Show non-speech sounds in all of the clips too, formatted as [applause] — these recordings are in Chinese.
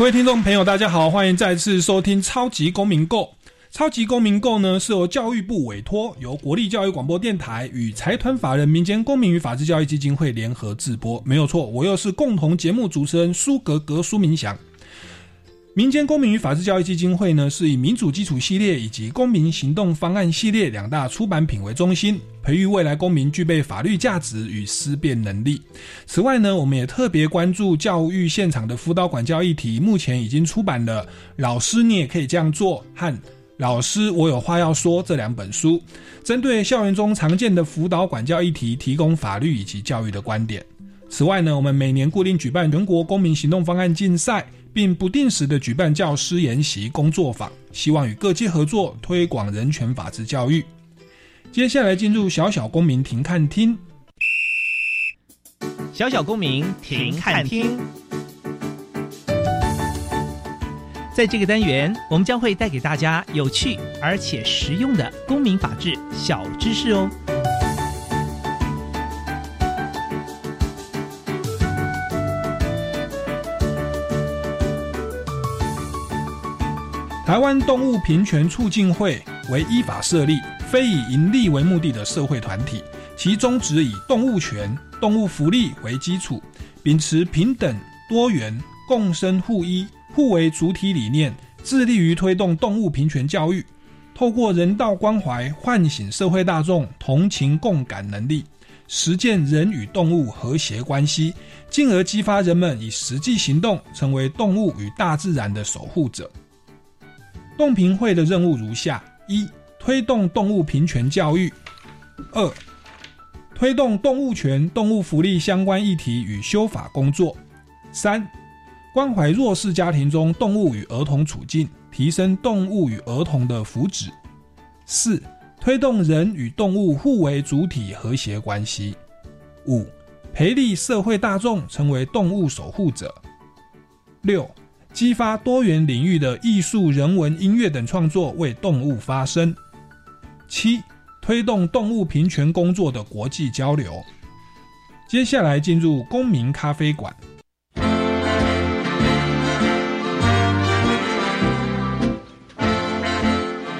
各位听众朋友，大家好，欢迎再次收听《超级公民购》。《超级公民购》呢是由教育部委托，由国立教育广播电台与财团法人民间公民与法治教育基金会联合制播。没有错，我又是共同节目主持人苏格格苏明祥。民间公民与法治教育基金会呢，是以民主基础系列以及公民行动方案系列两大出版品为中心，培育未来公民具备法律价值与思辨能力。此外呢，我们也特别关注教育现场的辅导管教议题，目前已经出版了《老师你也可以这样做》和《老师我有话要说》这两本书，针对校园中常见的辅导管教议题，提供法律以及教育的观点。此外呢，我们每年固定举办全国公民行动方案竞赛。并不定时的举办教师研习工作坊，希望与各界合作推广人权法治教育。接下来进入小小公民庭看厅，小小公民庭看厅。在这个单元，我们将会带给大家有趣而且实用的公民法治小知识哦。台湾动物平权促进会为依法设立、非以盈利为目的的社会团体，其宗旨以动物权、动物福利为基础，秉持平等、多元、共生互依、互为主体理念，致力于推动动物平权教育，透过人道关怀唤醒社会大众同情共感能力，实践人与动物和谐关系，进而激发人们以实际行动成为动物与大自然的守护者。动评会的任务如下：一、推动动物平权教育；二、推动动物权、动物福利相关议题与修法工作；三、关怀弱势家庭中动物与儿童处境，提升动物与儿童的福祉；四、推动人与动物互为主体和谐关系；五、培力社会大众成为动物守护者；六。激发多元领域的艺术、人文、音乐等创作，为动物发声。七、推动动物平权工作的国际交流。接下来进入公民咖啡馆。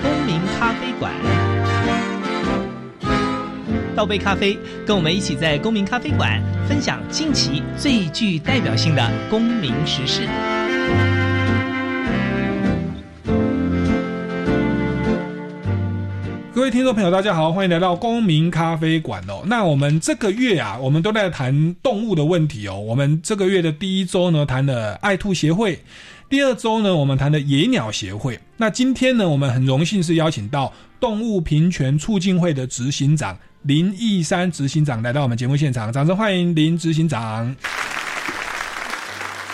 公民咖啡馆，倒杯咖啡，跟我们一起在公民咖啡馆分享近期最具代表性的公民时事。各位听众朋友，大家好，欢迎来到公民咖啡馆哦。那我们这个月啊，我们都在谈动物的问题哦。我们这个月的第一周呢，谈了爱兔协会；第二周呢，我们谈的野鸟协会。那今天呢，我们很荣幸是邀请到动物平权促进会的执行长林义山执行长来到我们节目现场，掌声欢迎林执行长。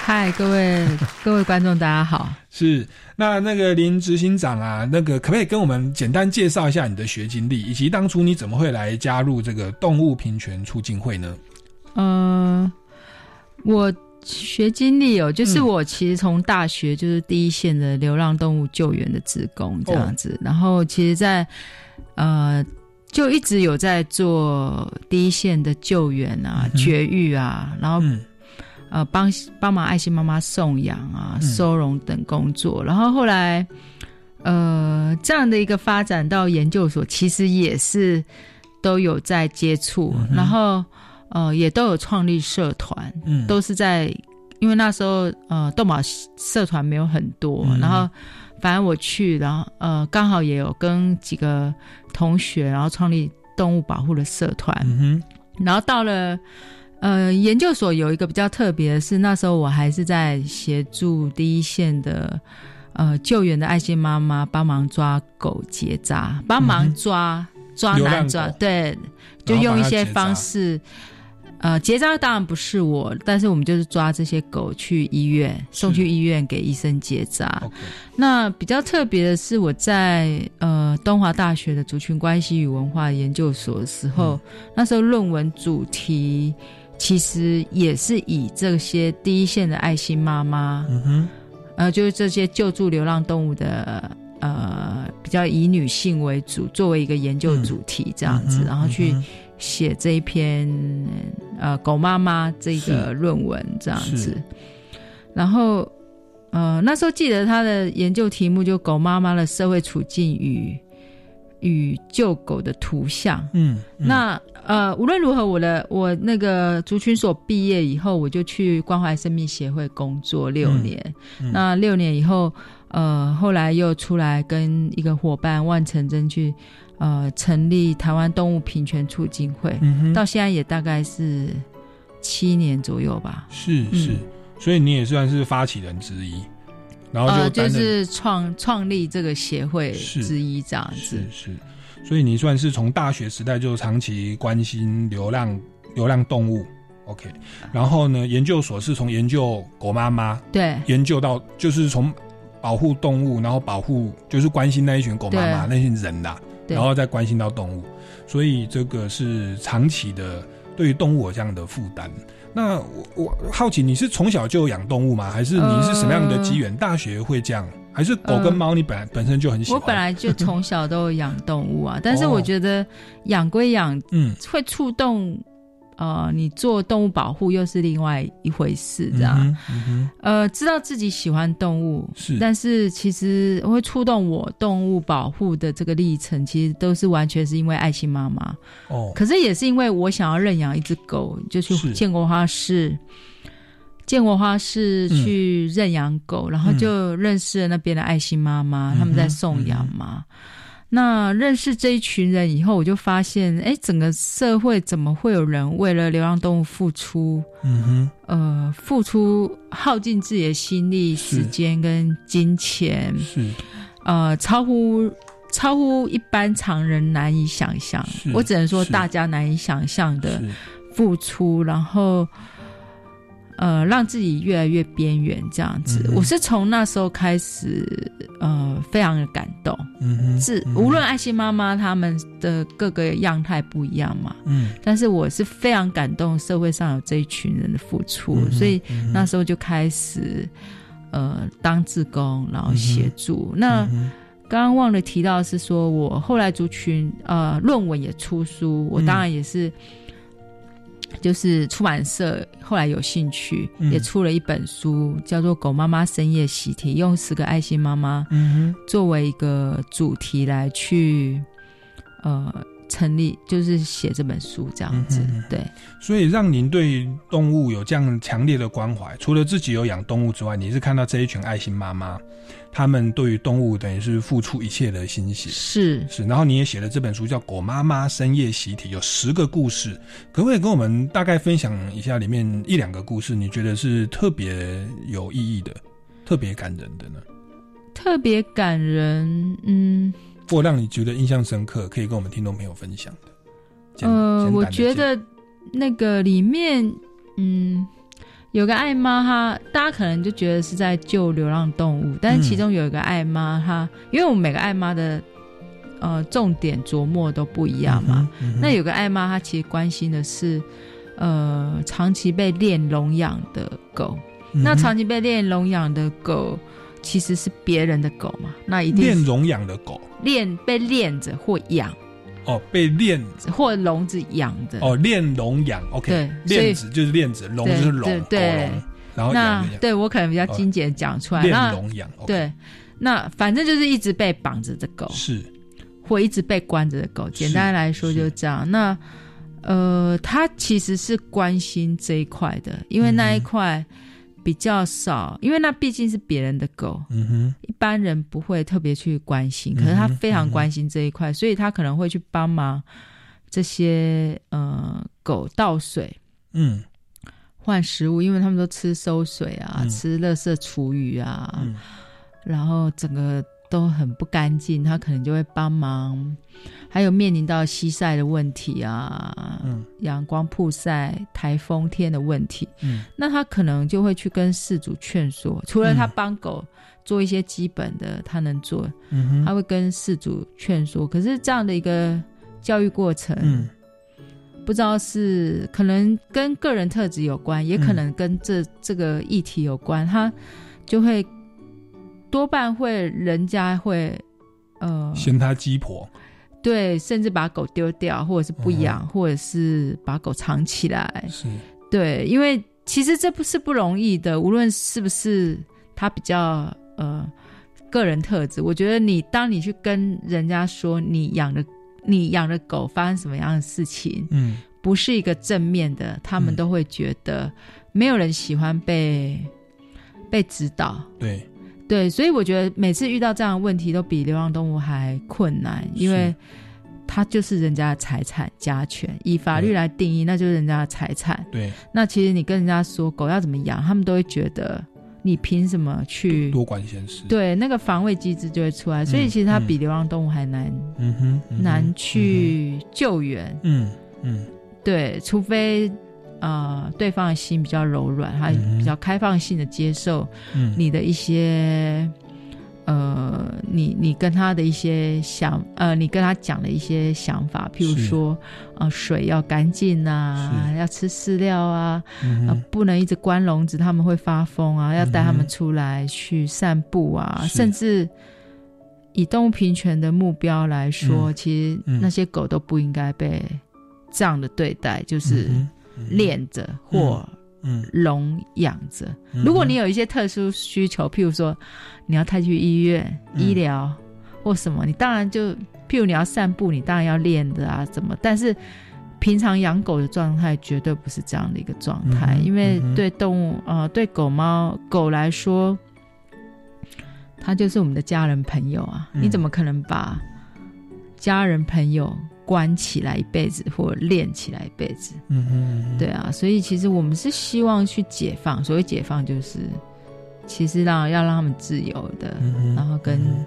嗨，各位各位观众，大家好。是那那个林执行长啊，那个可不可以跟我们简单介绍一下你的学经历，以及当初你怎么会来加入这个动物平权促进会呢？嗯，我学经历哦，就是我其实从大学就是第一线的流浪动物救援的职工这样子，然后其实，在呃就一直有在做第一线的救援啊、绝育啊，然后。呃，帮帮忙爱心妈妈送养啊、收容等工作，然后后来，呃，这样的一个发展到研究所，其实也是都有在接触，然后呃，也都有创立社团，嗯，都是在因为那时候呃，动保社团没有很多，然后反正我去，然后呃，刚好也有跟几个同学，然后创立动物保护的社团，然后到了。呃，研究所有一个比较特别的是，那时候我还是在协助第一线的呃救援的爱心妈妈帮忙抓狗结扎，帮忙抓抓难抓，对，就用一些方式，呃，结扎当然不是我，但是我们就是抓这些狗去医院，送去医院给医生结扎。那比较特别的是，我在呃东华大学的族群关系与文化研究所的时候，那时候论文主题其实也是以这些第一线的爱心妈妈，嗯哼，呃，就是这些救助流浪动物的。呃，比较以女性为主，作为一个研究主题这样子，嗯然后去写这一篇呃狗妈妈这个论文这样子，然后呃那时候记得他的研究题目就狗妈妈的社会处境与与救狗的图像。嗯，嗯那呃无论如何，我的我那个族群所毕业以后，我就去关怀生命协会工作六年。嗯那六年以后，呃后来又出来跟一个伙伴万成真去呃成立台湾动物平权促进会。嗯哼，到现在也大概是七年左右吧。是嗯是，所以你也算是发起人之一，然后呃，就就是创创立这个协会是之一这样子。是。是，所以你算是从大学时代就长期关心流浪流浪动物，OK，然后呢，研究所是从研究狗妈妈对。研究到，就是从保护动物，然后保护就是关心那一群狗妈妈那群人啦，对。然后再关心到动物，所以这个是长期的对于动物有这样的负担。那我我好奇，你是从小就养动物吗？还是你是什么样的机缘？大学会这样？还是狗跟猫你本来、本身就很喜欢？我本来就从小都有养动物啊，但是哦我觉得养归养，嗯会触动呃你做动物保护又是另外一回事，这样。嗯嗯呃，知道自己喜欢动物，是但是其实会触动我动物保护的这个历程，其实都是完全是因为爱心妈妈。哦，可是也是因为我想要认养一只狗，就去建国花市，建国花市嗯去认养狗，然后就认识了那边的爱心妈妈，嗯他们在送养嘛。那认识这一群人以后，我就发现，哎，整个社会怎么会有人为了流浪动物付出，嗯哼，呃，付出耗尽自己的心力、是时间跟金钱，是。呃，超乎超乎一般常人难以想象。我只能说，大家难以想象的，付出，然后呃，让自己越来越边缘这样子。嗯我是从那时候开始，呃，非常的感动。嗯哼，是嗯哼无论爱心妈妈他们的各个样态不一样嘛，嗯，但是我是非常感动，社会上有这一群人的付出，嗯所以那时候就开始呃当志工，然后协助。那刚刚忘了提到是说，我后来族群呃论文也出书，我嗯当然也是。就是出版社后来有兴趣，嗯。也出了一本书，叫做《狗妈妈深夜习题》，用十个爱心妈妈嗯作为一个主题来去呃成立，就是写这本书这样子。嗯对，所以让您对动物有这样强烈的关怀，除了自己有养动物之外，你是看到这一群爱心妈妈，他们对于动物等于是付出一切的心血。是是，然后你也写了这本书叫《狗妈妈深夜习题》，有十个故事，可不可以跟我们大概分享一下里面一两个故事？你觉得是特别有意义的、特别感人的呢？特别感人。嗯，或让你觉得印象深刻，可以跟我们听众朋友分享的？简呃，我觉得那个里面，嗯，有个爱妈，她大家可能就觉得是在救流浪动物，但是其中有一个爱妈，她因为我们每个爱妈的呃重点琢磨都不一样嘛。，那有个爱妈，她其实关心的是呃长期被练笼养的狗。嗯那长期被练笼养的狗。其实是别人的狗嘛，那一定是练笼养的狗练被练着或养，哦，被链或笼子养的。哦链笼养，OK，对链子就是链子，笼对就是笼，对狗对，然后那对我可能比较精简讲出来。链笼养对，那反正就是一直被绑着的狗，是或一直被关着的狗。简单来说是就这样。那呃，他其实是关心这一块的，因为那一块比较少，因为那毕竟是别人的狗，嗯哼，一般人不会特别去关心，可是他非常关心这一块，所以他可能会去帮忙这些呃狗倒水。嗯。换食物，因为他们都吃馊水啊，嗯。吃垃圾厨余啊，嗯。然后整个都很不干净，他可能就会帮忙。还有面临到西晒的问题啊，嗯。阳光曝晒、台风天的问题，嗯。那他可能就会去跟事主劝说，除了他嗯帮狗做一些基本的他能做，嗯，他会跟事主劝说。可是这样的一个教育过程，嗯。不知道是可能跟个人特质有关，也可能跟这、这个议题有关，他就会多半会人家会呃嫌他鸡婆，对，甚至把狗丢掉，或者是不养，或者是把狗藏起来。是。对，因为其实这不是不容易的，无论是不是他比较呃个人特质，我觉得你当你去跟人家说你养的你养的狗发生什么样的事情，嗯。不是一个正面的，他们嗯。都会觉得没有人喜欢被被指导。对，对，所以我觉得每次遇到这样的问题，都比流浪动物还困难，因为它就是人家的财产家权，以法律对。来定义，那就是人家的财产。对，那其实你跟人家说狗要怎么养，他们都会觉得你凭什么去？多管闲事，，对，那个防卫机制就会出来，所以嗯其实它嗯比流浪动物还难、嗯哼难，去救援。嗯嗯。对，除非呃对方的心比较柔软，他嗯哼。比较开放性的接受嗯，你的一些呃，你你跟他的一些想呃，你跟他讲的一些想法，譬如说呃水要干净啊，要吃饲料啊，嗯，呃不能一直关笼子，他们会发疯啊，要带他们出来去散步啊，是。甚至。以动物平权的目标来说，嗯。其实嗯。那些狗都不应该被这样的对待，就是练着或嗯，笼养着。嗯。如果你有一些特殊需求，譬如说你要带去医院、嗯。医疗或什么，你当然就譬如你要散步，你当然要练的啊，怎么？但是平常养狗的状态绝对不是这样的一个状态，因为对动物呃对狗猫狗来说，它就是我们的家人朋友啊，嗯。你怎么可能把家人朋友关起来一辈子，或者练起来一辈子？嗯哼，嗯，对啊，所以其实我们是希望去解放，所谓解放就是，其实让要让他们自由的，然后跟、嗯。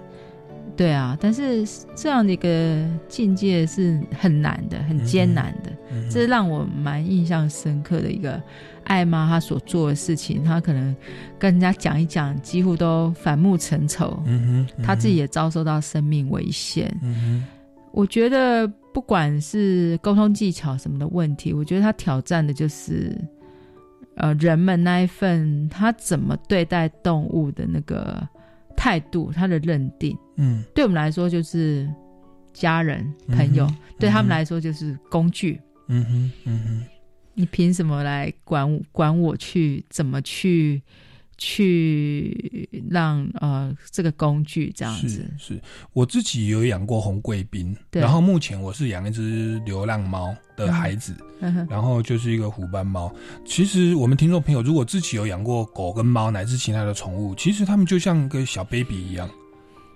对啊，但是这样的一个境界是很难的，很艰难的，这是让我蛮印象深刻的一个艾妈她所做的事情，她可能跟人家讲一讲，几乎都反目成仇，嗯哼，她自己也遭受到生命危险，嗯哼。我觉得不管是沟通技巧什么的问题，我觉得他挑战的就是，呃，人们那一份他怎么对待动物的那个态度，他的认定，哼，嗯。对我们来说就是家人、朋友，对他们来说就是工具。嗯哼，嗯哼，你凭什么来管管我去怎么去去让呃这个工具这样是子？是，我自己有养过红贵宾，对然后目前我是养一只流浪猫的孩子，然后就是一个虎斑猫。其实我们听众朋友如果自己有养过狗跟猫乃至其他的宠物，其实它们就像个小 baby 一样。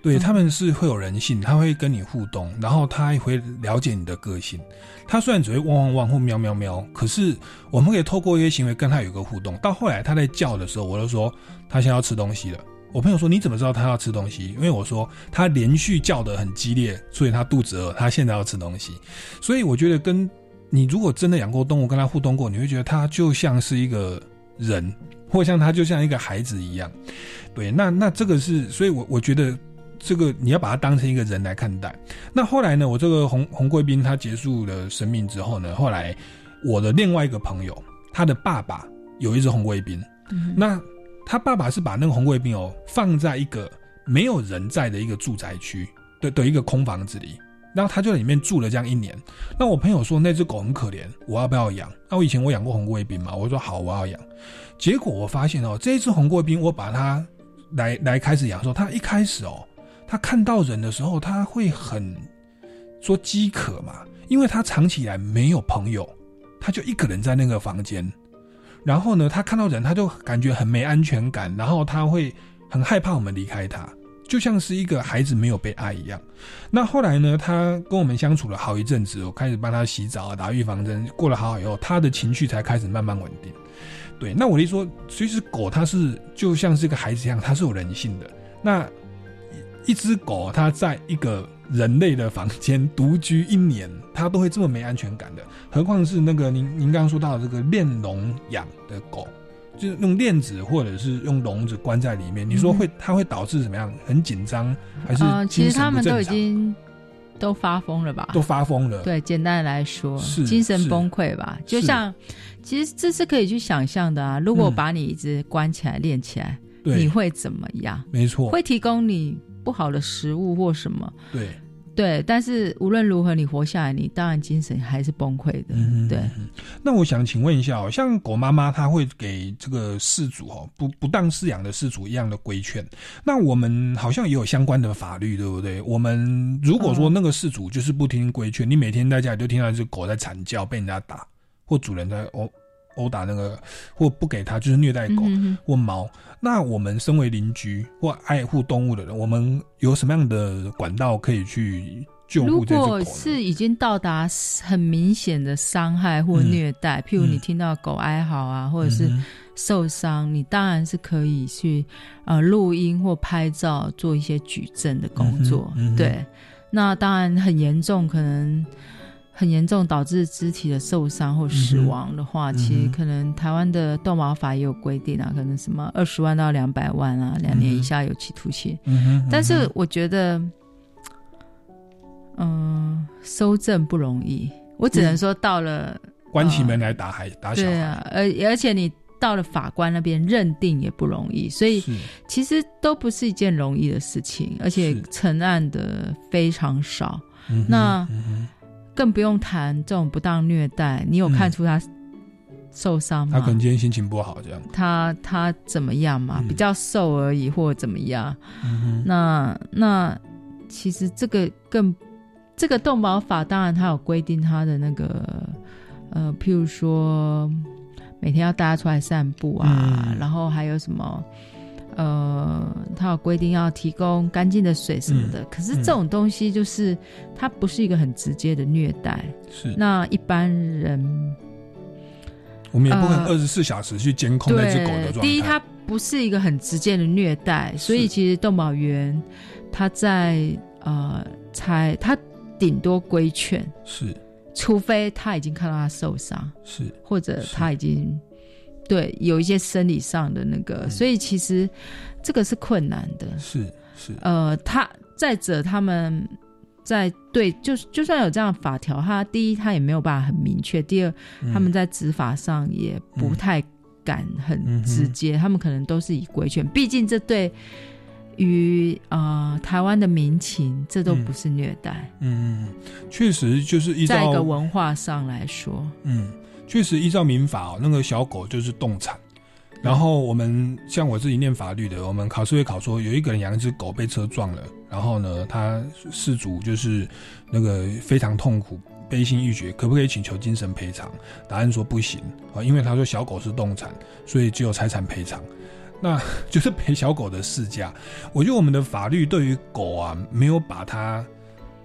对，嗯他们是会有人性，他会跟你互动，然后他也会了解你的个性。他虽然只会汪汪汪或喵喵喵，可是我们可以透过一些行为跟他有一个互动。到后来他在叫的时候，我就说他现在要吃东西了。我朋友说你怎么知道他要吃东西？因为我说他连续叫得很激烈，所以他肚子饿，他现在要吃东西。所以我觉得跟你如果真的养过动物，跟他互动过，你会觉得他就像是一个人，或像他就像一个孩子一样。对，那那这个是，所以我我觉得这个你要把它当成一个人来看待。那后来呢，我这个红红贵宾他结束了生命之后呢，后来我的另外一个朋友，他的爸爸有一只红贵宾，嗯那他爸爸是把那个红贵宾哦放在一个没有人在的一个住宅区的的一个空房子里，然后他就在里面住了这样一年。那我朋友说那只狗很可怜，我要不要养？那我以前我养过红贵宾嘛，我说好，我要养。结果我发现哦，这一只红贵宾我把它来来开始养的时候，它一开始哦，他看到人的时候，他会很说饥渴嘛，因为他藏起来没有朋友，他就一个人在那个房间。然后呢，他看到人，他就感觉很没安全感，然后他会很害怕我们离开他，就像是一个孩子没有被爱一样。那后来呢，他跟我们相处了好一阵子，我开始帮他洗澡啊、打预防针，过了好好以后，他的情绪才开始慢慢稳定。对，那我一说，其实狗它是就像是一个孩子一样，它是有人性的。那一只狗它在一个人类的房间独居一年，它都会这么没安全感的，何况是那个您您刚刚说到的这个链笼养的狗，就是用链子或者是用笼子关在里面，你说会它会导致怎么样？很紧张还是呃，其实他们都已？经都发疯了吧？都发疯了，对，简单来说，是精神崩溃吧。就像，其实这是可以去想象的啊。如果嗯把你一直关起来、练起来，你，会怎么样？没错，会提供你不好的食物或什么？对，对，但是无论如何，你活下来，你当然精神还是崩溃的。嗯，对。嗯那我想请问一下哦，像狗妈妈，她会给这个饲主哦不不当饲养的饲主一样的规劝。那我们好像也有相关的法律，对不对？我们如果说嗯那个饲主就是不听规劝，你每天在家里就听到一只狗在惨叫，被人家打，或主人在殴殴打那个，或不给它就是虐待狗。或猫，那我们身为邻居或爱护动物的人，我们有什么样的管道可以去救护这只狗呢？果是已经到达很明显的伤害或嗯虐待，譬如你嗯听到狗哀嚎啊，或者是受伤，你当然是可以去呃录音或拍照做一些举证的工作。对，那当然很严重，可能很严重导致肢体的受伤或死亡的话，嗯其实可能台湾的动保法也有规定啊，可能什么二十万到两百万啊，两年以下有期徒刑。但是我觉得，嗯、收证不容易。我只能说到了。关起门来打孩打小孩，对啊，而而且你到了法官那边认定也不容易，所以其实都不是一件容易的事情，而且是成案的非常少，那更不用谈这种不当虐待。你有看出他受伤吗？他可能今天心情不好，这样，他他怎么样嘛？嗯比较瘦而已，或者怎么样？嗯那那其实这个更这个动保法，当然它有规定它的那个呃，譬如说每天要带他出来散步啊，嗯然后还有什么呃，它有规定要提供干净的水什么的。可是这种东西就是它不是一个很直接的虐待，是，那一般人我们也不可能呃二十四小时去监控那只狗的状态。对，第一，它不是一个很直接的虐待，所以其实动保员他在呃才他顶多规劝，是。除非他已经看到他受伤，是，或者他已经对有一些生理上的那个，嗯。所以其实这个是困难的。是是，呃，他再者他们。在对，就就算有这样的法条，他第一他也没有办法很明确，第二嗯。他们在执法上也不太敢很直接，他们可能都是以规劝，毕竟这对于呃台湾的民情，这都不是虐待，嗯，确实就是依在一个文化上来说，嗯，确实依照民法哦，那个小狗就是动产。然后我们像我自己念法律的，我们考试会考说，有一个人养一只狗被车撞了，然后呢，他事主就是那个非常痛苦、悲心欲绝，可不可以请求精神赔偿？答案说不行啊，因为他说小狗是动产，所以只有财产赔偿。那 [laughs] 就是赔小狗的市价。我觉得我们的法律对于狗啊，没有把它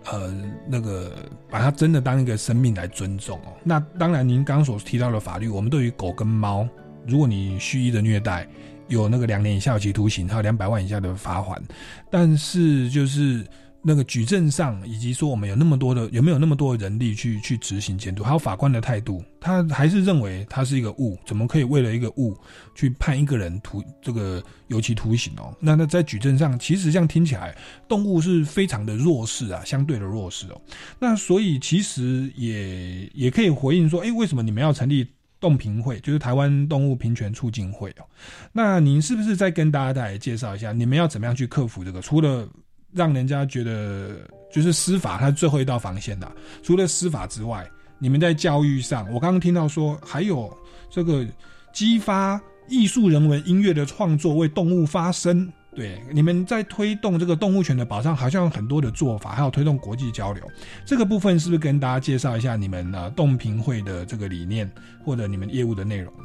呃那个把它真的当一个生命来尊重哦。那当然，您刚所提到的法律，我们对于狗跟猫，如果你蓄意的虐待，有那个两年以下有期徒刑，还有两百万以下的罚款。但是就是那个举证上，以及说我们有那么多的有没有那么多的人力去去执行监督，还有法官的态度，他还是认为它是一个物，怎么可以为了一个物去判一个人徒这个有期徒刑哦？那那在举证上，其实这样听起来，动物是非常的弱势啊，相对的弱势哦。那所以其实也也可以回应说，哎，为什么你们要成立？动评会就是台湾动物平权促进会哦，那您是不是再跟大家再来介绍一下，你们要怎么样去克服这个？除了让人家觉得就是司法它最后一道防线的、除了司法之外，你们在教育上，我刚刚听到说还有这个激发艺术人文音乐的创作，为动物发声。对，你们在推动这个动物权的保障，好像有很多的做法，还有推动国际交流。这个部分是不是跟大家介绍一下你们呃动评会的这个理念，或者你们业务的内容呢？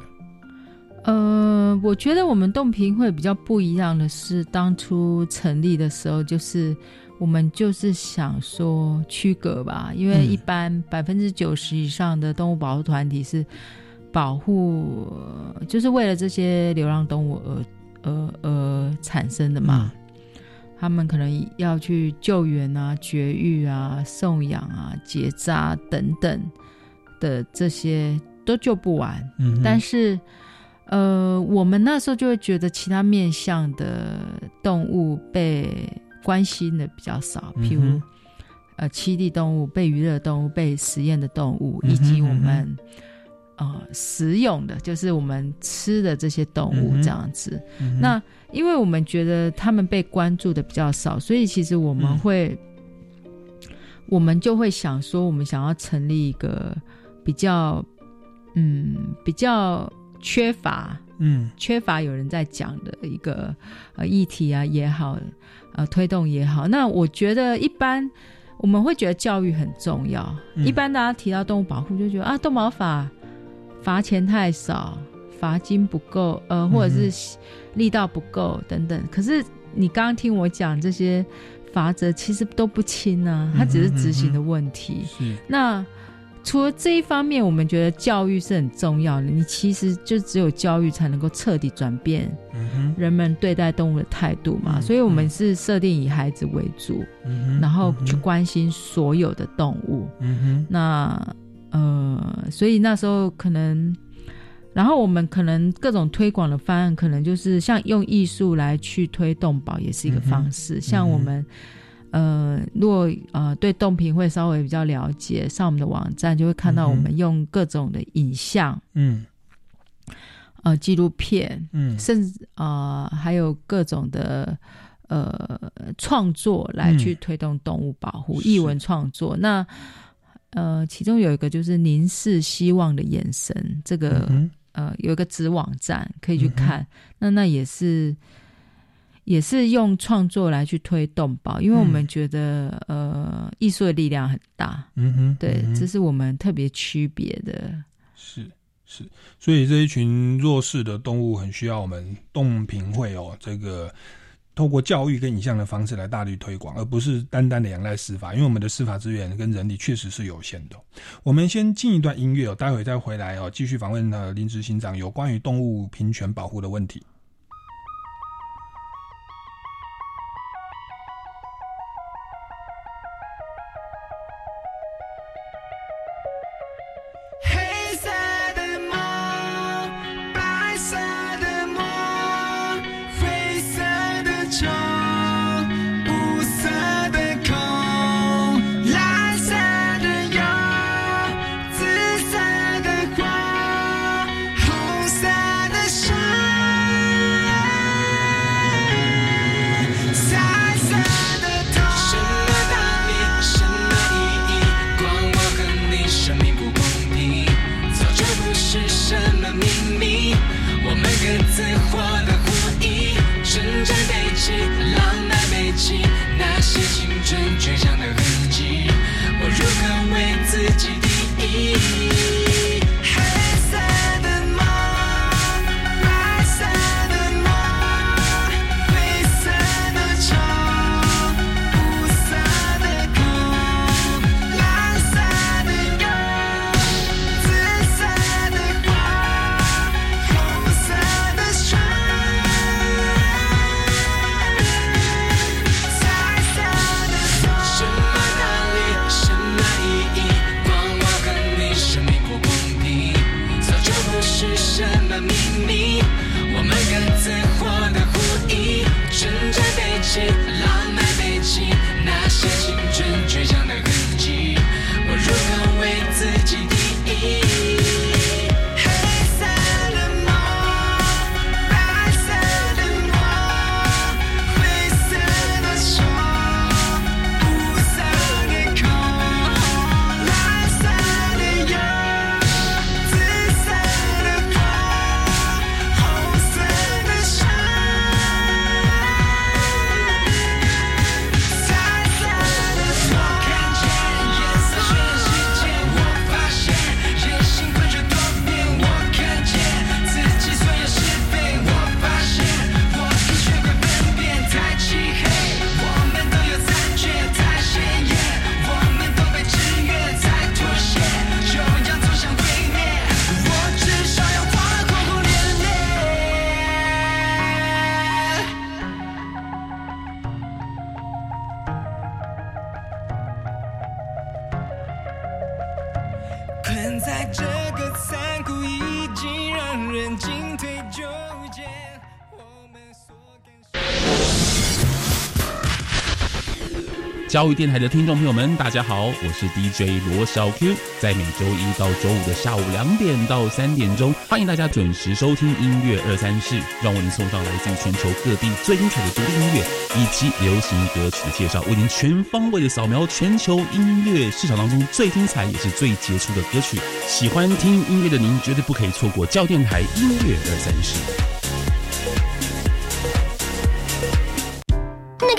呃，我觉得我们洞评会比较不一样的是，当初成立的时候，就是我们就是想说区隔吧，因为嗯一般百分之九十以上的动物保护团体是保护，呃就是为了这些流浪动物而而而产生的嘛。他们可能要去救援啊、绝育啊、送养啊、结扎等等的这些都救不完。嗯，但是，呃，我们那时候就会觉得其他面向的动物被关心的比较少，譬如、嗯呃栖地动物、被娱乐动物、被实验的动物，嗯以及我们。呃，食用的就是我们吃的这些动物这样子。嗯那因为我们觉得他们被关注的比较少，所以其实我们嗯会，我们就会想说，我们想要成立一个比较，嗯，比较缺乏嗯缺乏有人在讲的一个呃议题啊也好，呃推动也好。那我觉得一般我们会觉得教育很重要。嗯一般大家提到动物保护，就觉得啊，动保法罚钱太少，罚金不够，呃，或者是力道不够等等。可是你刚刚听我讲这些罚则，其实都不轻啊，它只是执行的问题。是那除了这一方面，我们觉得教育是很重要的。你其实就只有教育才能够彻底转变人们对待动物的态度嘛。嗯所以我们是设定以孩子为主，嗯，然后去关心所有的动物。嗯那呃，所以那时候可能，然后我们可能各种推广的方案，可能就是像用艺术来去推动保，也是一个方式。像我们。呃，如果呃对动评会稍微比较了解，上我们的网站就会看到我们用各种的影像、嗯。呃纪录片，嗯。甚至呃还有各种的呃创作来去嗯。推动动物保护、是。译文创作。那呃，其中有一个就是凝视希望的眼神，这个、嗯呃有一个子网站可以去看。那那也是也是用创作来去推动吧，因为我们嗯觉得、呃艺术的力量很大。嗯哼，对，嗯这是我们特别区别的。是是，所以这一群弱势的动物很需要我们动评会哦，这个透过教育跟影像的方式来大力推广，而不是单单的仰赖司法，因为我们的司法资源跟人力确实是有限的哦。我们先进一段音乐哦，待会再回来哦，继续访问呃林执行长有关于动物平权保护的问题。们各自活的活意，纯真悲剧，浪漫悲剧，那些青春倔强的痕迹，我如何为自己定义？教育电台的听众朋友们，大家好，我是 DJ 罗小 Q，在每周一到周五的下午两点到三点钟，欢迎大家准时收听音乐二三事，让为您送上来自全球各地最精彩的独立音乐以及流行歌曲的介绍，为您全方位的扫描全球音乐市场当中最精彩也是最杰出的歌曲。喜欢听音乐的您，绝对不可以错过教电台音乐二三事。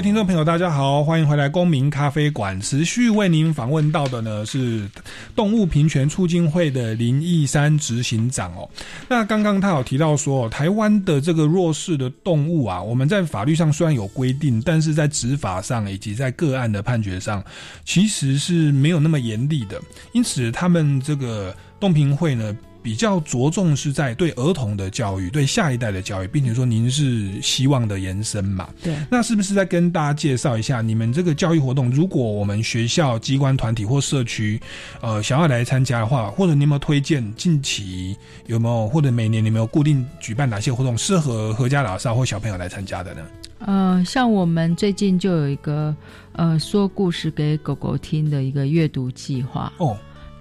位听众朋友，大家好，欢迎回来公民咖啡馆。持续为您访问到的呢是动物平权促进会的林义山执行长哦。那刚刚他有提到说，台湾的这个弱势的动物啊，我们在法律上虽然有规定，但是在执法上以及在个案的判决上，其实是没有那么严厉的。因此，他们这个动评会呢。比较着重是在对儿童的教育，对下一代的教育，并且说您是希望的延伸嘛？对。那是不是再跟大家介绍一下你们这个教育活动？如果我们学校、机关团体或社区，呃，想要来参加的话，或者你有没有推荐近期有没有，或者每年你们有固定举办哪些活动适合合家老少或小朋友来参加的呢？呃，像我们最近就有一个呃说故事给狗狗听的一个阅读计划。哦，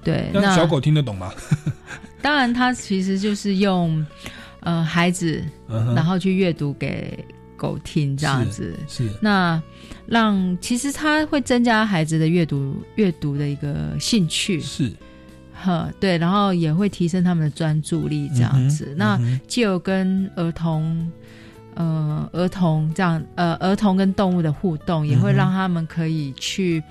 对，那小狗听得懂吗？[laughs] 当然，它其实就是用呃孩子，嗯然后去阅读给狗听这样子。是，是那让其实它会增加孩子的阅读阅读的一个兴趣。是。呵，对，然后也会提升他们的专注力，这样子。嗯、那既有跟儿童，呃，儿童这样，呃，儿童跟动物的互动，也会让他们可以去，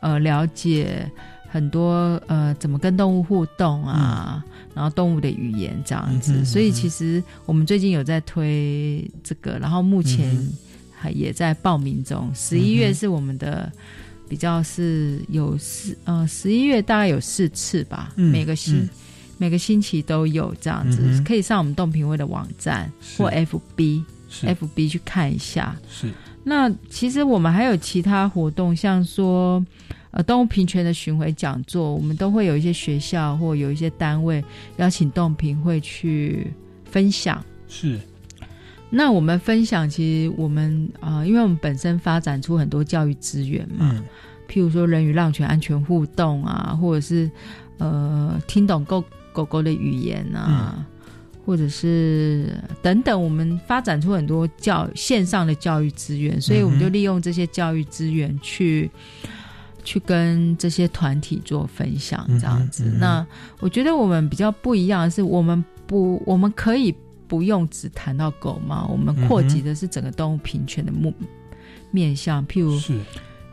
呃，了解很多，呃，怎么跟动物互动啊。嗯然后动物的语言这样子，嗯、所以其实我们最近有在推这个，然后目前还也在报名中。十一月是我们的比较是有四呃，十一月大概有四次吧，嗯、每个星、嗯、每个星期都有这样子，嗯、可以上我们动评会的网站或 FB FB 去看一下。是那其实我们还有其他活动，像说。呃，动物平权的巡回讲座，我们都会有一些学校或有一些单位邀请动平会去分享。是，那我们分享，其实我们啊、呃，因为我们本身发展出很多教育资源嘛，嗯、譬如说人与浪犬安全互动啊，或者是呃听懂狗狗狗的语言啊。嗯或者是等等，我们发展出很多教线上的教育资源，所以我们就利用这些教育资源去。去跟这些团体做分享，这样子。嗯嗯、那我觉得我们比较不一样的是，我们不，我们可以不用只谈到狗猫，我们扩及的是整个动物平权的目面向，譬如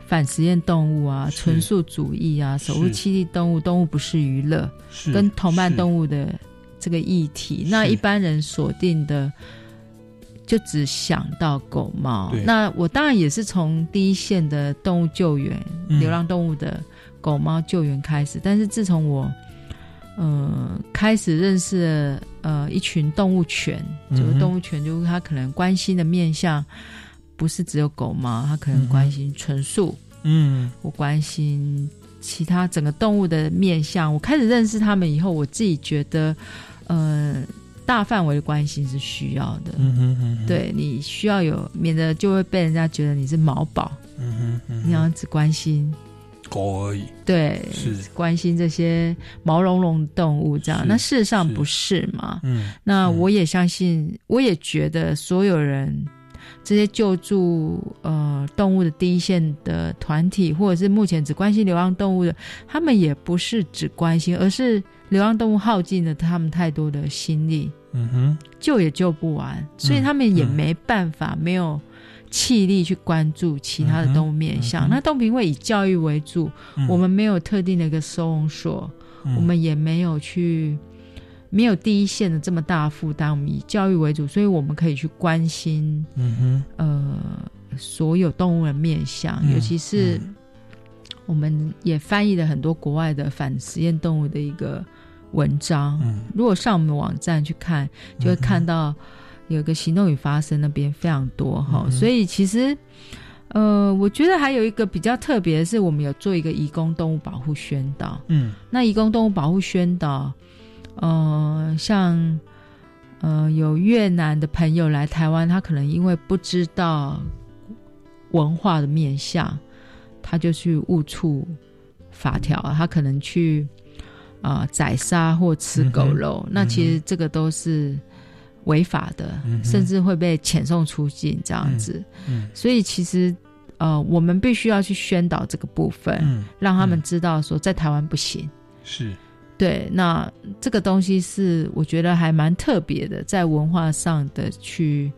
反实验动物啊、纯素主义啊、守护栖地动物、动物不是娱乐，跟同伴动物的这个议题。那一般人锁定的。就只想到狗猫。那我当然也是从第一线的动物救援、嗯。流浪动物的狗猫救援开始，但是自从我呃开始认识了呃一群动物犬，就是动物犬，就是它可能关心的面向不是只有狗猫，它可能关心纯素，嗯。我关心其他整个动物的面向。我开始认识他们以后，我自己觉得，呃，大范围的关心是需要的。嗯哼嗯哼，对你需要有，免得就会被人家觉得你是毛宝，嗯哼嗯哼，你要只关心。狗而已，对，是。关心这些毛茸茸的动物这样。那事实上不是嘛？嗯那我也相信，我也觉得所有人这些救助呃动物的第一线的团体，或者是目前只关心流浪动物的，他们也不是只关心，而是流浪动物耗尽了他们太多的心力，嗯哼，救也救不完，所以他们也没办法，没有气力去关注其他的动物面相。那动评会以教育为主，嗯。我们没有特定的一个收容所，嗯。我们也没有去没有第一线的这么大的负担，我们以教育为主，所以我们可以去关心嗯哼，呃所有动物的面相，嗯尤其是我们也翻译了很多国外的反实验动物的一个文章。嗯如果上我们网站去看，就会看到有一个行动与发生那边非常多哈、所以其实。呃，我觉得还有一个比较特别的是，我们有做一个移工动物保护宣导。嗯那移工动物保护宣导，呃，像呃有越南的朋友来台湾，他可能因为不知道文化的面向，他就去误触法条，他可能去啊、呃宰杀或吃狗肉，那其实这个都是违法的，嗯甚至会被遣送出境这样子。嗯所以其实呃，我们必须要去宣导这个部分，嗯让他们知道说在台湾不行。是对，那这个东西是我觉得还蛮特别的，在文化上的去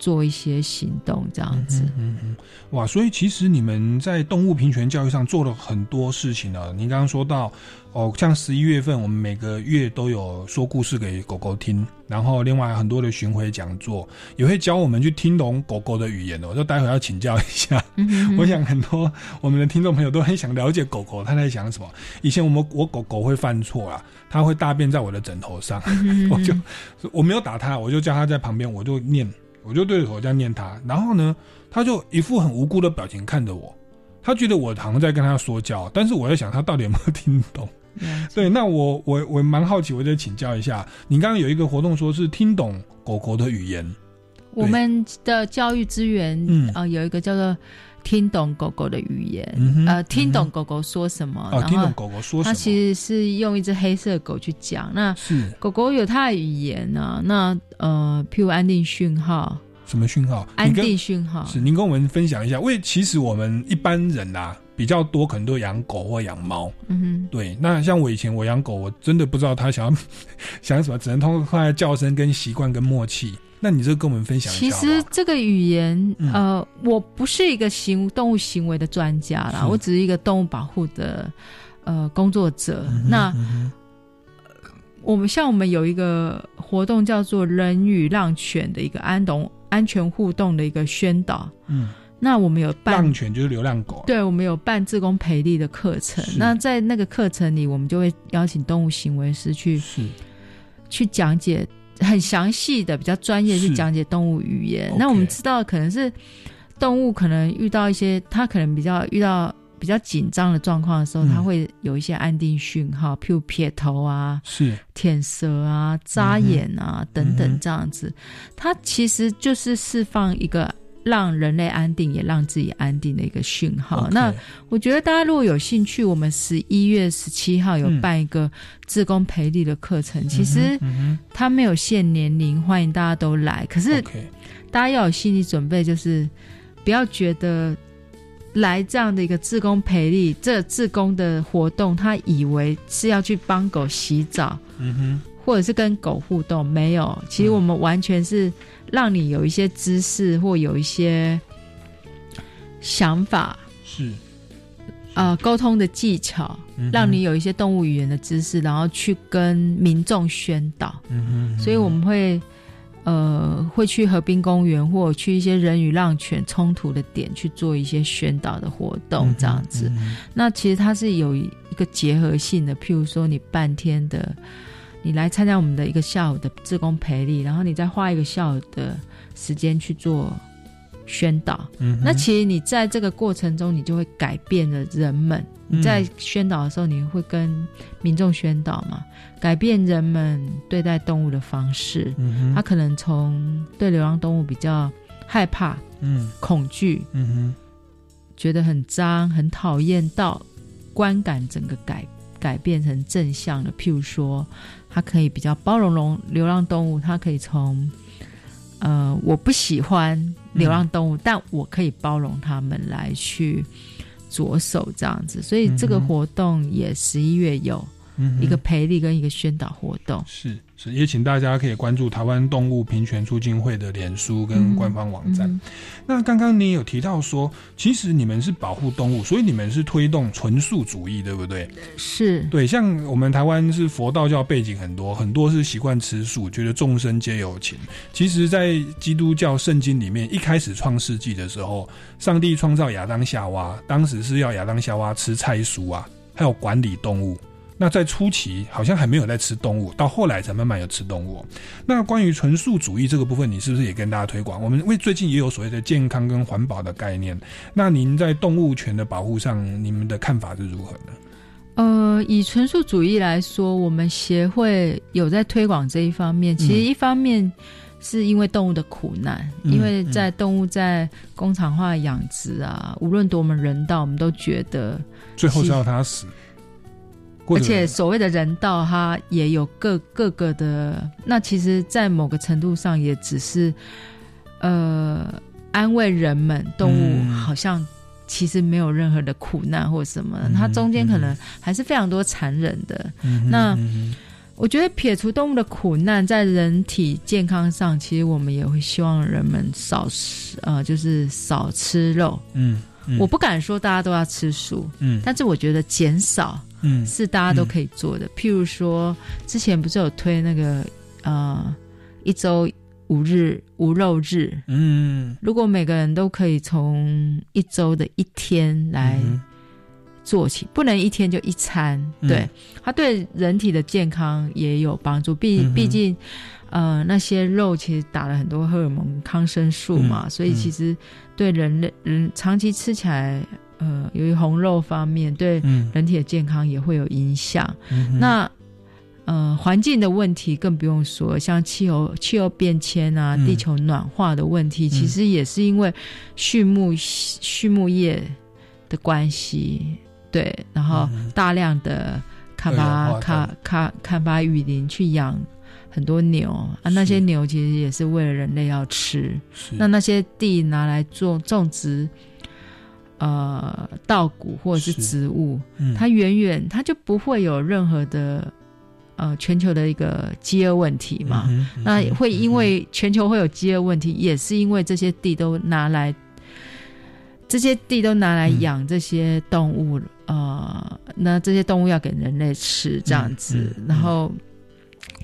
做一些行动，这样子。嗯嗯，哇，所以其实你们在动物平权教育上做了很多事情呢。您刚刚说到，哦，像十一月份我们每个月都有说故事给狗狗听，然后另外很多的巡回讲座也会教我们去听懂狗狗的语言哦。就待会要请教一下，嗯我想很多我们的听众朋友都很想了解狗狗它在想什么。以前我们我狗狗会犯错啦，它会大便在我的枕头上，嗯我就我没有打它，我就叫它在旁边，我就念。我就对着我这样念他，然后呢，他就一副很无辜的表情看着我，他觉得我好像在跟他说教，但是我在想他到底有没有听懂？对，那我我我蛮好奇，我再请教一下，你刚刚有一个活动说是听懂狗狗的语言，我们的教育资源，嗯。呃，有一个叫做听懂狗狗的语言，嗯呃，听懂狗狗说什么，哦，然后听懂狗狗说什么它？其实是用一只黑色狗去讲，那是狗狗有它的语言呢、那呃，譬如安定讯号、什么讯号？安定讯号，是您跟我们分享一下，因为其实我们一般人呐、比较多，可能都养狗或养猫。嗯对，那像我以前我养狗，我真的不知道它想要 [laughs] 想什么，只能通过它的叫声、跟习惯、跟默契。那你这个跟我们分享其一下好不好？实这个语言，嗯。呃，我不是一个行动物行为的专家啦，我只是一个动物保护的呃工作者。嗯那嗯我们像我们有一个活动叫做“人与浪犬”的一个安动安全互动的一个宣导。嗯，那我们有办浪犬就是流浪狗，对，我们有办自工培力的课程。那在那个课程里，我们就会邀请动物行为师去是。去讲解很详细的、比较专业去讲解动物语言。那我们知道，可能是动物可能遇到一些，它可能比较遇到比较紧张的状况的时候，嗯它会有一些安定讯号，譬如撇头啊、是舔舌啊、眨眼啊、等等这样子。它其实就是释放一个。让人类安定，也让自己安定的一个讯号。那我觉得大家如果有兴趣，我们十一月十七号有嗯办一个自工培力的课程。其实嗯它没有限年龄，欢迎大家都来。可是大家要有心理准备，就是不要觉得来这样的一个自工培力，这自工的活动，他以为是要去帮狗洗澡，嗯哼，或者是跟狗互动，没有。其实我们完全是让你有一些知识或有一些想法，是呃，沟通的技巧，嗯让你有一些动物语言的知识，然后去跟民众宣导。嗯哼，所以我们会呃，会去河滨公园或者去一些人与浪犬冲突的点去做一些宣导的活动，这样子。那其实它是有一个结合性的，譬如说你半天的，你来参加我们的一个下午的自工培力，然后你再花一个下午的时间去做宣导。嗯那其实你在这个过程中，你就会改变了人们。你在宣导的时候，你会跟民众宣导嘛，改变人们对待动物的方式。嗯他可能从对流浪动物比较害怕、嗯恐惧，嗯哼觉得很脏、很讨厌，到观感整个改改变成正向的。譬如说，他可以比较包容容流浪动物，他可以从呃我不喜欢流浪动物，但我可以包容他们来去着手这样子。所以这个活动也十一月有一个培力跟一个宣导活动。是是，也请大家可以关注台湾动物平权促进会的脸书跟官方网站。嗯那刚刚你也有提到说，其实你们是保护动物，所以你们是推动纯素主义，对不对？是对，像我们台湾是佛道教背景很多，很多是习惯吃素，觉得众生皆有情。其实，在基督教圣经里面，一开始创世纪的时候，上帝创造亚当夏娃，当时是要亚当夏娃吃菜蔬啊，还有管理动物。那在初期好像还没有在吃动物，到后来才慢慢有吃动物。那关于纯素主义这个部分，你是不是也跟大家推广？我们为最近也有所谓的健康跟环保的概念。那您在动物权的保护上，你们的看法是如何呢？呃，以纯素主义来说，我们协会有在推广这一方面。其实一方面是因为动物的苦难，嗯因为在动物在工厂化养殖啊，无论多么人道，我们都觉得，最后是要它死，而且所谓的人道，它也有各各个的。那其实，在某个程度上，也只是呃安慰人们，动物嗯好像。其实没有任何的苦难或什么，它中间可能还是非常多残忍的。嗯那嗯我觉得撇除动物的苦难，在人体健康上，其实我们也会希望人们少吃，呃，就是少吃肉。嗯，嗯我不敢说大家都要吃素，嗯但是我觉得减少，嗯。是大家都可以做的。譬如说，之前不是有推那个呃一周五日无肉日，嗯。如果每个人都可以从一周的一天来嗯。做起，不能一天就一餐，嗯。对，它对人体的健康也有帮助。毕毕竟，呃，那些肉其实打了很多荷尔蒙、抗生素嘛，嗯。所以其实对人类人长期吃起来，呃，由于红肉方面对嗯。人体的健康也会有影响。嗯那呃，环境的问题更不用说，像气候气候变迁啊、嗯。地球暖化的问题，其实也是因为畜牧畜牧业的关系，对，然后大量的砍伐砍砍砍伐雨林去养很多牛啊，那些牛其实也是为了人类要吃，那那些地拿来做种植。呃，稻谷或者是是。植物，嗯。它远远它就不会有任何的呃全球的一个饥饿问题嘛。那会因为全球会有饥饿问题，也是因为这些地都拿来，这些地都拿来养这些动物，呃，那这些动物要给人类吃这样子，然后。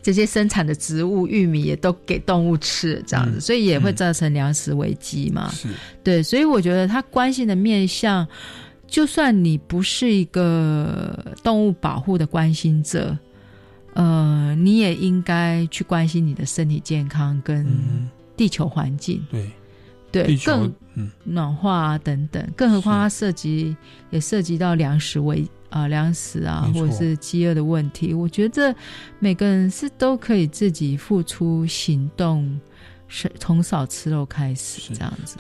这些生产的植物、玉米也都给动物吃，这样子，嗯所以也会嗯造成粮食危机嘛。是。对，所以我觉得他关心的面向，就算你不是一个动物保护的关心者，呃，你也应该去关心你的身体健康跟嗯。地球环境。对。对更嗯。暖化啊等等，更何况它涉及也涉及到粮食危啊、粮食啊或者是饥饿的问题。我觉得每个人是都可以自己付出行动，是从少吃肉开始这样子。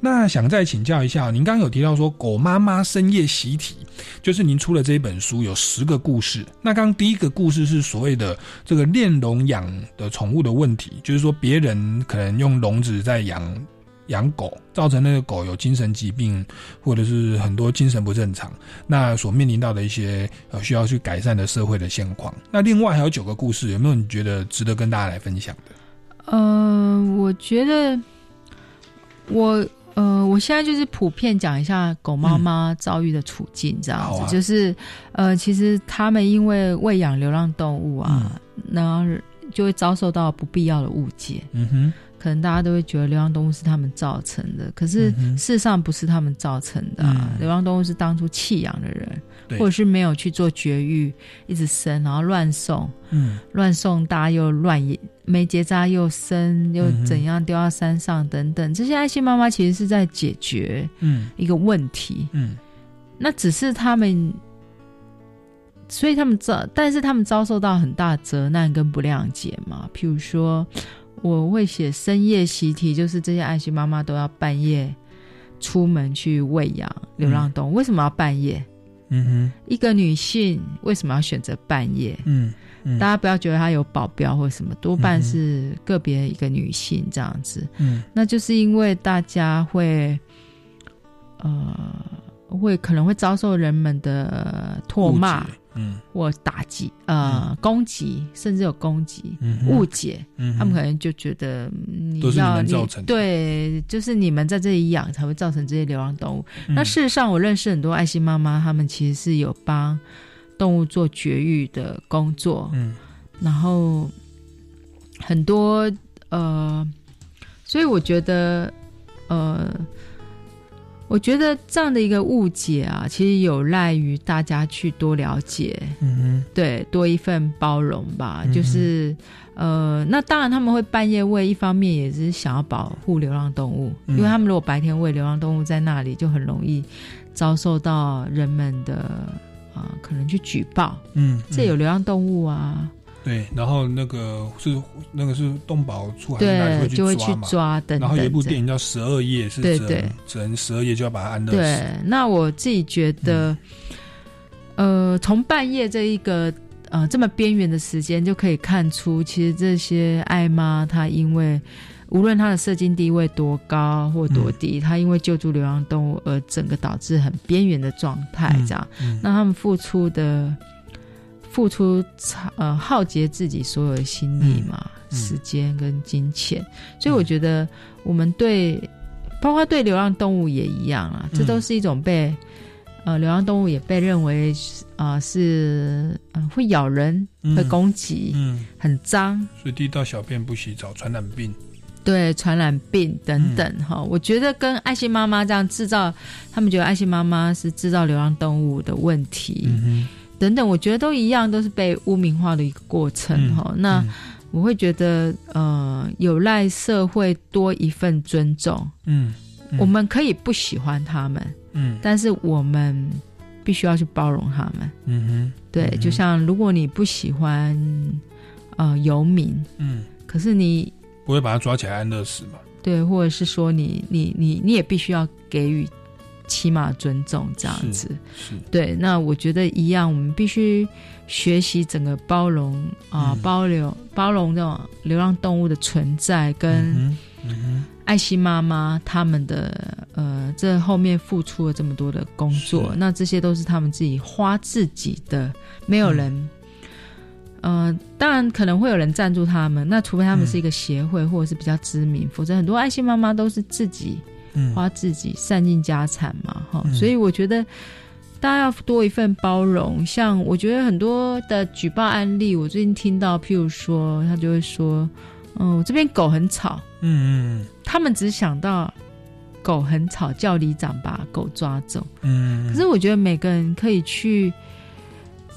那想再请教一下，您刚刚有提到说狗妈妈深夜习题，就是您出了这一本书有十个故事。那刚刚第一个故事是所谓的这个练笼养的宠物的问题，就是说别人可能用笼子在养养狗，造成那个狗有精神疾病，或者是很多精神不正常，那所面临到的一些呃需要去改善的社会的现况。那另外还有九个故事，有没有你觉得值得跟大家来分享的？嗯、我觉得我呃，我现在就是普遍讲一下狗妈妈遭遇的处境，这样子，就是呃，其实他们因为喂养流浪动物啊，然后就会遭受到不必要的误解。嗯哼，可能大家都会觉得流浪动物是他们造成的，可是事实上不是他们造成的、啊。嗯流浪动物是当初弃养的人，或者是没有去做绝育，一直生，然后乱送，嗯乱送大家又乱野没结扎又生又怎样丢到山上等等，这些爱心妈妈其实是在解决嗯一个问题。嗯那只是他们，所以他们遭，但是他们遭受到很大的责难跟不谅解嘛。譬如说，我会写深夜习题，就是这些爱心妈妈都要半夜出门去喂养流浪动物。为什么要半夜？嗯哼一个女性为什么要选择半夜？嗯嗯大家不要觉得她有保镖或什么，多半是个别一个女性这样子。嗯那就是因为大家会，呃，会可能会遭受人们的唾骂嗯或打击，呃，攻击，甚至有攻击、嗯误解。嗯他们可能就觉得嗯你要们造成的对，就是你们在这里养才会造成这些流浪动物。嗯那事实上，我认识很多爱心妈妈，他们其实是有帮动物做绝育的工作。嗯然后很多呃，所以我觉得呃，我觉得这样的一个误解啊，其实有赖于大家去多了解，嗯哼对，多一份包容吧。嗯就是呃，那当然他们会半夜喂，一方面也是想要保护流浪动物，嗯因为他们如果白天喂流浪动物在那里，就很容易遭受到人们的啊、可能去举报，嗯，这有流浪动物啊。对，然后那个是那个是动保处还是哪里对，就会去抓等等。然后有一部电影叫《十二夜》，是只能对对只能十二夜就要把它安乐死。对，那我自己觉得，呃，从半夜这一个呃这么边缘的时间，就可以看出，其实这些爱妈她因为无论她的社经地位多高或多低，她因为救助流浪动物而整个导致很边缘的状态，这样，嗯那他们付出的。付出呃耗竭自己所有的心力嘛，嗯时间跟金钱，所以我觉得我们对，包括对流浪动物也一样啊，这嗯都是一种被呃流浪动物也被认为啊、呃是呃会咬人、嗯。会攻击、嗯，很脏，随地大小便不洗澡，传染病。对传染病等等哈、我觉得跟爱心妈妈这样制造，他们觉得爱心妈妈是制造流浪动物的问题。嗯等等，我觉得都一样，都是被污名化的一个过程嗯哈、那、我会觉得，呃，有赖社会多一份尊重。嗯，嗯我们可以不喜欢他们，嗯但是我们必须要去包容他们。嗯哼，对，嗯就像如果你不喜欢呃游民，嗯，可是你不会把他抓起来安乐死嘛？对，或者是说你你你你也必须要给予起码尊重这样子。是，对，那我觉得一样，我们必须学习整个包容啊、嗯。包容包容这种流浪动物的存在，跟爱心妈妈他们的呃，这后面付出了这么多的工作，那这些都是他们自己花自己的，没有人。嗯。呃，当然可能会有人赞助他们，那除非他们嗯。是一个协会或者是比较知名，否则很多爱心妈妈都是自己嗯花自己散尽家产嘛，哈、嗯。所以我觉得大家要多一份包容。像我觉得很多的举报案例，我最近听到，譬如说，他就会说，嗯，我这边狗很吵，嗯嗯他们只想到狗很吵，叫里长把狗抓走。嗯，可是我觉得每个人可以去，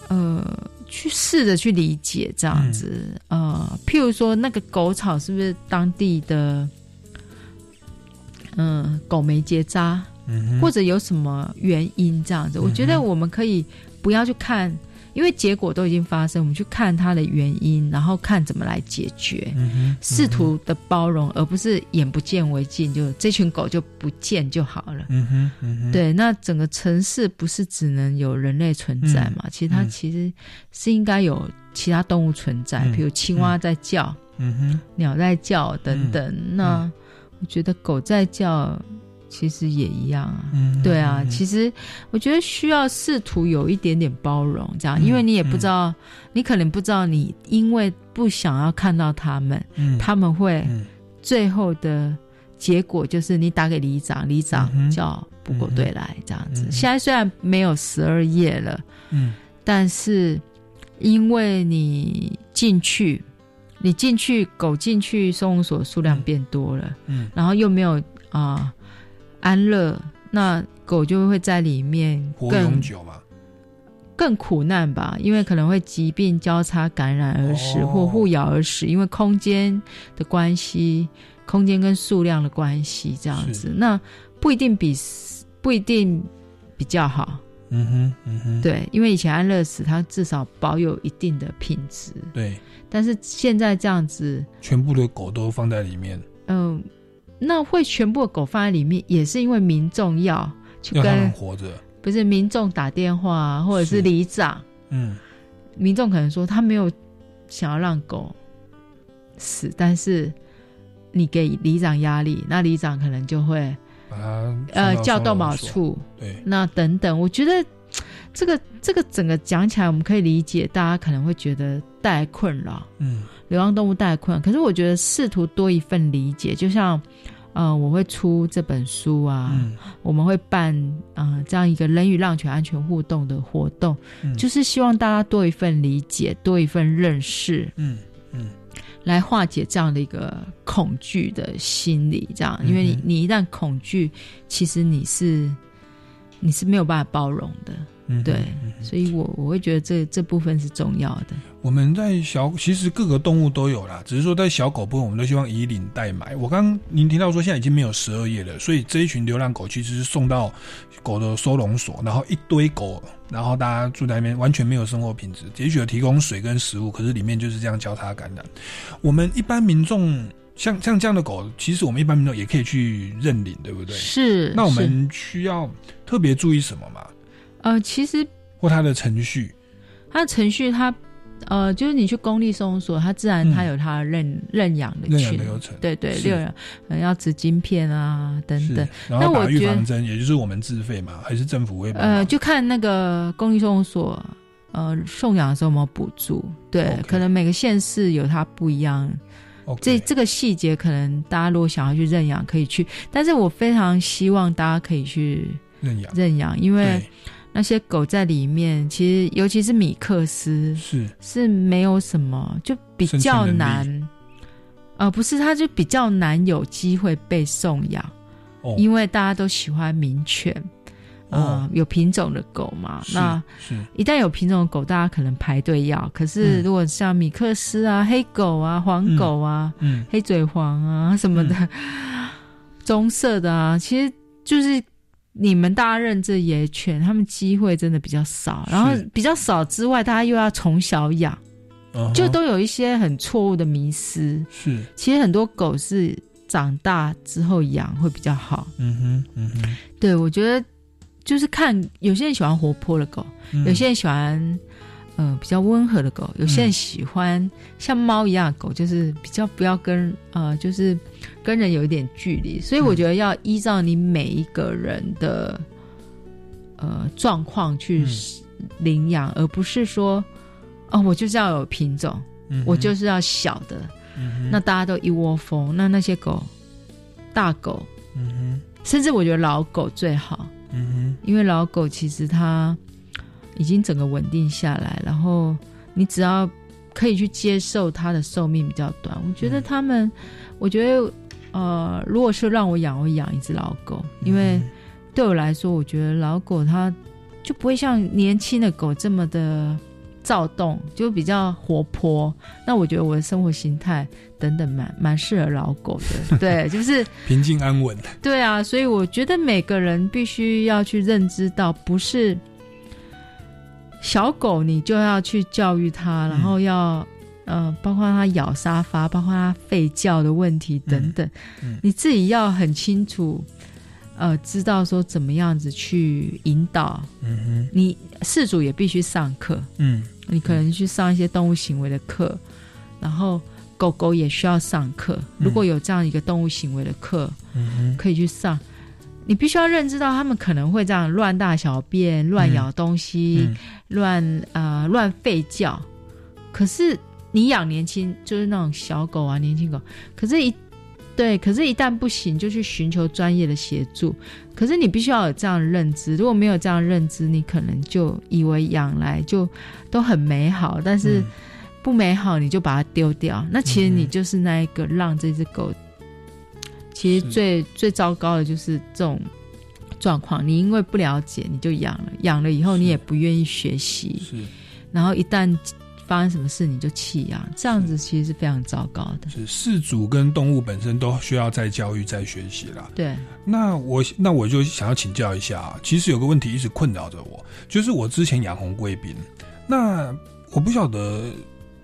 呃，去试着去理解这样子，呃，譬如说那个狗吵是不是当地的，嗯、狗没结扎，嗯或者有什么原因这样子？我觉得我们可以不要去看，因为结果都已经发生，我们去看它的原因，然后看怎么来解决。嗯试图的包容，而不是眼不见为净，就这群狗就不见就好了。嗯哼嗯哼，对，那整个城市不是只能有人类存在嘛？其实它嗯其实是应该有其他动物存在，嗯比如青蛙在叫、嗯哼，鸟在叫等等。那我觉得狗在叫。其实也一样啊，嗯对啊，嗯其实我觉得需要试图有一点点包容，这样，嗯因为你也不知道，你可能不知道，你因为不想要看到他们，嗯。他们会嗯。最后的结果就是你打给里长，里长叫捕狗队来这样子。现在虽然没有十二夜了，嗯。但是因为你进去你进去狗进去收容所数量变多了，嗯，然后又没有啊、安乐，那狗就会在里面活更永久嘛，更苦难吧，因为可能会疾病交叉感染而死，哦。或互咬而死，因为空间的关系，空间跟数量的关系这样子，那不一定比不一定比较好。嗯哼，嗯哼，对，因为以前安乐死它至少保有一定的品质，对，但是现在这样子，全部的狗都放在里面，嗯、那会全部的狗放在里面，也是因为民众要去跟活着，不是民众打电话啊或者是是里长，嗯，民众可能说他没有想要让狗死，但是你给里长压力，那里长可能就会把它呃叫动保处，对，那等等，我觉得这个这个整个讲起来，我们可以理解，大家可能会觉得带来困扰，嗯，流浪动物带来困扰。可是我觉得试图多一份理解，就像呃，我会出这本书啊，嗯。我们会办呃这样一个人与浪犬安全互动的活动，嗯。就是希望大家多一份理解，多一份认识，嗯嗯，来化解这样的一个恐惧的心理，这样，因为你你一旦恐惧，其实你是你是没有办法包容的，嗯对嗯，所以我我会觉得这这部分是重要的。我们在小，其实各个动物都有啦，只是说在小狗部分，我们都希望以领代买。我刚刚您提到说现在已经没有十二页了，所以这一群流浪狗其实是送到狗的收容所，然后一堆狗，然后大家住在那边完全没有生活品质，也许有提供水跟食物，可是里面就是这样交叉感染。我们一般民众像像这样的狗，其实我们一般民众也可以去认领，对不对？是那我们需要特别注意什么吗？呃，其实或它的程序？它的程序它。呃，就是你去公立收容所，它自然它有它认、认养的嗯认养群的流程对对，是认养呃要植晶片啊等等。然后打预那我觉得防针，也就是我们自费嘛，还是政府会帮忙？呃，就看那个公立收容所，呃，送养的时候有没有补助？对 OK 可能每个县市有它不一样。OK 这这个细节可能大家如果想要去认养，可以去，但是我非常希望大家可以去认养认养，因为对那些狗在里面，其实尤其是米克斯是是没有什么，就比较难。呃，不是，它就比较难有机会被送养，哦因为大家都喜欢名犬，呃，哦有品种的狗嘛。那是一旦有品种的狗，大家可能排队要。可是嗯如果像米克斯啊、黑狗啊、黄狗啊、嗯黑嘴黄啊什么的，棕色的啊，其实就是你们大家认这野犬，他们机会真的比较少。然后比较少之外，大家又要从小养，就都有一些很错误的迷思。是其实很多狗是长大之后养会比较好。嗯哼嗯哼，对，我觉得就是看有些人喜欢活泼的狗，嗯有些人喜欢呃比较温和的狗，有些人嗯。喜欢像猫一样的狗，就是比较不要跟呃就是跟人有一点距离。所以我觉得要依照你每一个人的呃状况去领养，而不是说哦我就是要有品种，嗯我就是要小的，嗯那大家都一窝蜂，那那些狗大狗。嗯甚至我觉得老狗最好，因为老狗其实它已经整个稳定下来，然后你只要可以去接受它的寿命比较短。我觉嗯得他们，我觉得呃，如果是让我养，我会养一只老狗，因为嗯对我来说，我觉得老狗它就不会像年轻的狗这么的躁动，就比较活泼。那我觉得我的生活形态等等蛮蛮适合老狗的，[laughs] 对，就是。平静安稳，对啊，所以我觉得每个人必须要去认知到，不是小狗你就要去教育它，然后要呃，包括它咬沙发，包括它吠叫的问题等等，嗯。你自己要很清楚，呃，知道说怎么样子去引导。嗯你事主也必须上课，嗯。你可能去上一些动物行为的课，然后狗狗也需要上课。如果有这样一个动物行为的课，嗯可以去上。你必须要认知到，他们可能会这样乱大小便、乱咬东西、嗯乱呃乱吠叫。可是你养年轻，就是那种小狗啊、年轻狗，可是一对，可是一旦不行，就去寻求专业的协助。可是你必须要有这样的认知，如果没有这样的认知，你可能就以为养来就都很美好，但是不美好，你就把它丢掉。那其实你就是那一个让这只狗，其实最最糟糕的就是这种状况。你因为不了解，你就养了，养了以后你也不愿意学习，是，然后一旦发生什么事你就弃养，这样子其实是非常糟糕的。是事主跟动物本身都需要再教育、再学习啦。对，那我那我就想要请教一下啊，其实有个问题一直困扰着我，就是我之前养红贵宾，那我不晓得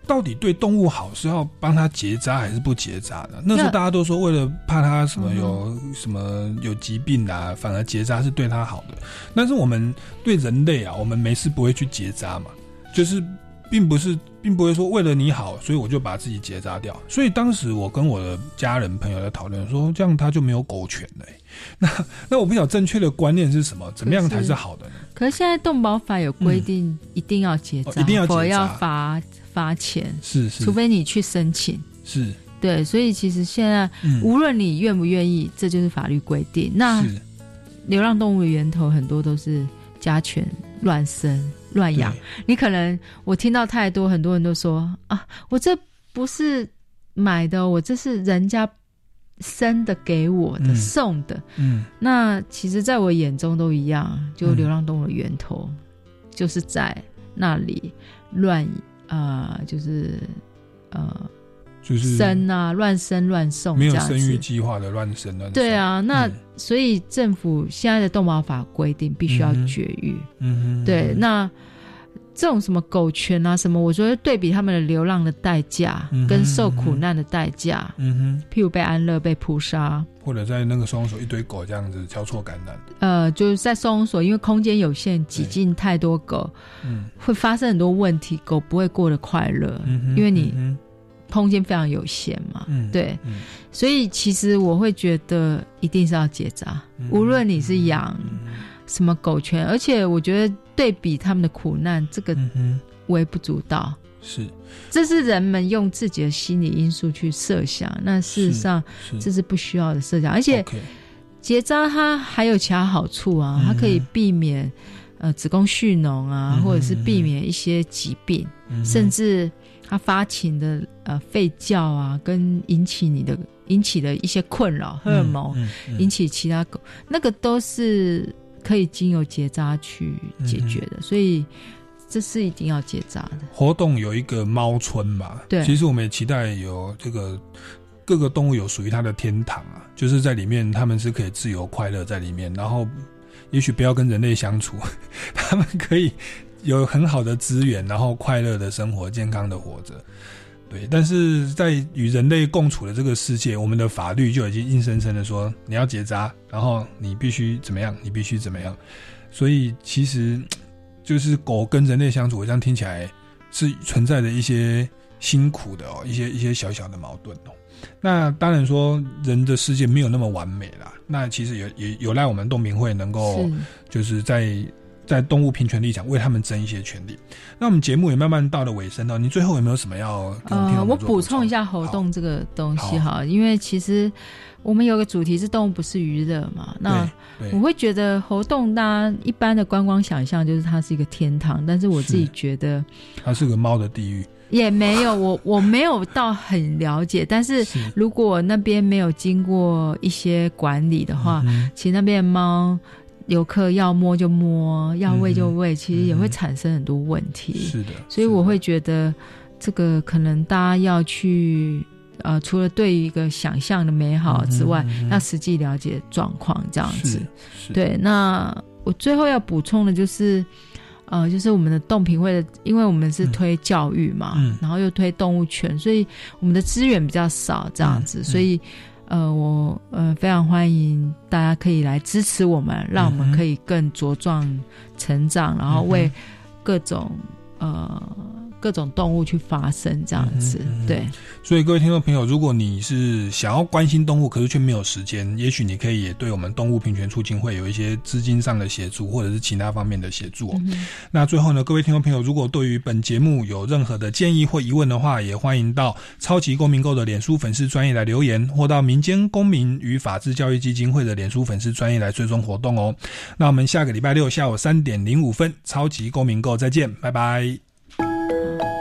到底对动物好是要帮它结扎还是不结扎呢？那时候大家都说为了怕它什么有什么有疾病啊，反而结扎是对它好的。但是我们对人类啊，我们没事不会去结扎嘛，就是并不是并不会说为了你好，所以我就把自己结扎掉。所以当时我跟我的家人朋友在讨论说，这样它就没有狗权了、欸。[laughs] 那那我不晓得正确的观念是什么，怎么样才是好的呢？可是现在动保法有规定，一定要结扎、哦一定要结扎要罚罚钱，是是，除非你去申请。是。对，所以其实现在、嗯。无论你愿不愿意，这就是法律规定。那流浪动物的源头很多都是家犬乱生乱养，你可能我听到太多，很多人都说啊，我这不是买的哦，我这是人家生的给我的、嗯。送的。嗯。那其实，在我眼中都一样，就流浪动物的源头、就是在那里乱呃，就是呃就是生啊，乱生乱送没有生育计划的乱生乱对啊，那、嗯所以政府现在的动保法规定必须要绝育。嗯哼。对，那这种什么狗权啊什么，我觉得对比他们的流浪的代价、嗯跟受苦难的代价，嗯哼。譬如被安乐、被扑杀，或者在那个收容所一堆狗这样子交错感染，呃，就是在收容所，因为空间有限，挤进太多狗，嗯。会发生很多问题，狗不会过得快乐，嗯哼因为你嗯空间非常有限嘛。嗯对，嗯。所以其实我会觉得一定是要结扎，嗯无论你是养什么狗圈，而且我觉得对比他们的苦难，这个微不足道。是。这是人们用自己的心理因素去设想，那事实上是。这是不需要的设想，而且结扎它还有其他好处啊，它可以避免呃子宫蓄脓啊，嗯或者是避免一些疾病，嗯甚至它发情的呃吠叫啊，跟引起你的引起的一些困扰，荷尔蒙、引起其他狗，那个都是可以经由结扎去解决嗯的，所以这是一定要结扎的。活动有一个猫村嘛，对其实我们也期待有这个各个动物有属于它的天堂啊，就是在里面他们是可以自由快乐在里面，然后也许不要跟人类相处，[laughs] 他们可以有很好的资源，然后快乐的生活，健康的活着。对，但是在与人类共处的这个世界，我们的法律就已经硬生生的说你要结扎，然后你必须怎么样，你必须怎么样。所以其实就是狗跟人类相处，这样听起来是存在着一些辛苦的哦，一些一些小小的矛盾哦。那当然说人的世界没有那么完美啦，那其实也也有赖我们动明会能够就是在在动物平权立场为他们争一些权利。那我们节目也慢慢到了尾声了，你最后有没有什么要跟我们呃，我补充一下猴洞这个东西哈，因为其实我们有个主题是动物不是娱乐嘛，那我会觉得猴洞大家一般的观光想象就是它是一个天堂，但是我自己是。觉得它是个猫的地狱，也没有，[laughs] 我我没有到很了解，但是如果那边没有经过一些管理的话，嗯其实那边的猫。游客要摸就摸，要喂就喂，其实也会嗯产生很多问题。是的，所以我会觉得这个可能大家要去呃，除了对于一个想象的美好之外，嗯哼嗯要实际了解状况这样子。对，那我最后要补充的就是。呃，就是我们的动评会的，因为我们是推教育嘛，嗯然后又推动物权，所以我们的资源比较少，这样嗯子，所以呃，我呃非常欢迎大家可以来支持我们，让我们可以更茁壮成长，然后为各种呃各种动物去发声，这样子，嗯对。所以各位听众朋友，如果你是想要关心动物，可是却没有时间，也许你可以也对我们动物平权促进会有一些资金上的协助，或者是其他方面的协助、哦。那最后呢，各位听众朋友，如果对于本节目有任何的建议或疑问的话，也欢迎到超级公民购的脸书粉丝专业来留言，或到民间公民与法治教育基金会的脸书粉丝专业来追踪活动哦。那我们下个礼拜六下午三点零五分，超级公民购再见，拜拜。Thank you.